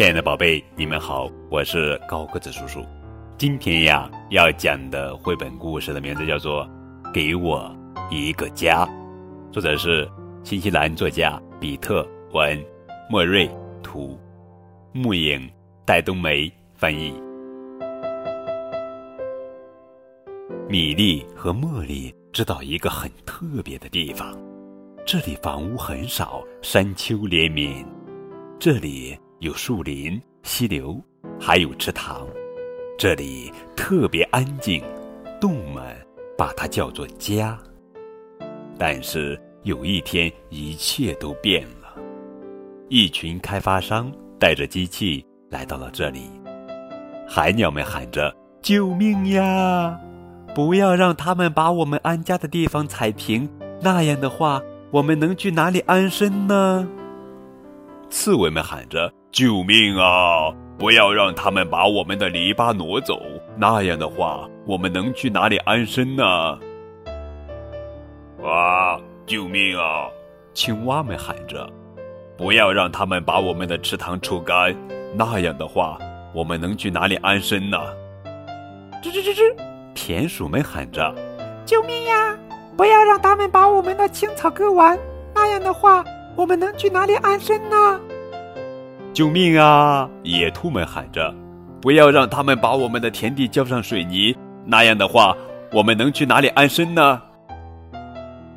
亲爱的宝贝，你们好，我是高个子叔叔。今天呀，要讲的绘本故事的名字叫做《给我一个家》，作者是新西兰作家比特文莫瑞图，木影戴冬梅翻译。米莉和茉莉知道一个很特别的地方，这里房屋很少，山丘连绵。这里有树林、溪流，还有池塘。这里特别安静，动物们把它叫做家。但是有一天，一切都变了。一群开发商带着机器来到了这里，海鸟们喊着：“救命呀！不要让他们把我们安家的地方踩平，那样的话，我们能去哪里安身呢？”刺猬们喊着：“救命啊！不要让他们把我们的篱笆挪走，那样的话，我们能去哪里安身呢？”啊！救命啊！青蛙们喊着：“不要让他们把我们的池塘抽干，那样的话，我们能去哪里安身呢？”吱吱吱吱！田鼠们喊着：“救命呀！不要让他们把我们的青草割完，那样的话。”我们能去哪里安身呢？救命啊！野兔们喊着：“不要让他们把我们的田地浇上水泥，那样的话，我们能去哪里安身呢？”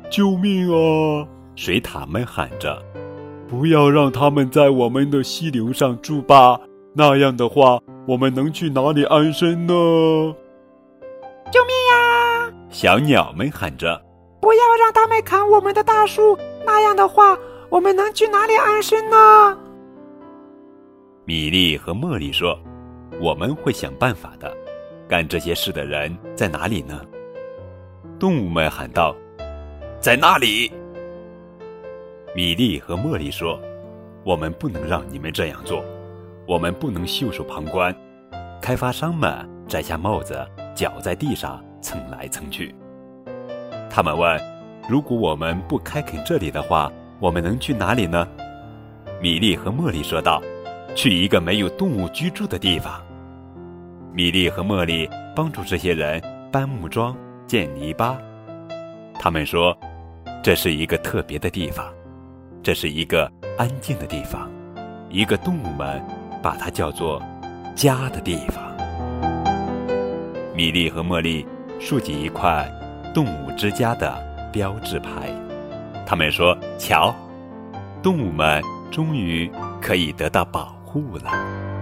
救命啊！水獭们喊着：“不要让他们在我们的溪流上筑坝，那样的话，我们能去哪里安身呢？”救命呀！小鸟们喊着：“不要让他们砍我们的大树，那样的话。”我们能去哪里安身呢？米莉和茉莉说：“我们会想办法的。”干这些事的人在哪里呢？动物们喊道：“在那里！”米莉和茉莉说：“我们不能让你们这样做，我们不能袖手旁观。”开发商们摘下帽子，脚在地上蹭来蹭去。他们问：“如果我们不开垦这里的话？”我们能去哪里呢？米莉和茉莉说道：“去一个没有动物居住的地方。”米莉和茉莉帮助这些人搬木桩、建泥巴。他们说：“这是一个特别的地方，这是一个安静的地方，一个动物们把它叫做‘家’的地方。”米莉和茉莉竖起一块“动物之家”的标志牌。他们说：“瞧，动物们终于可以得到保不难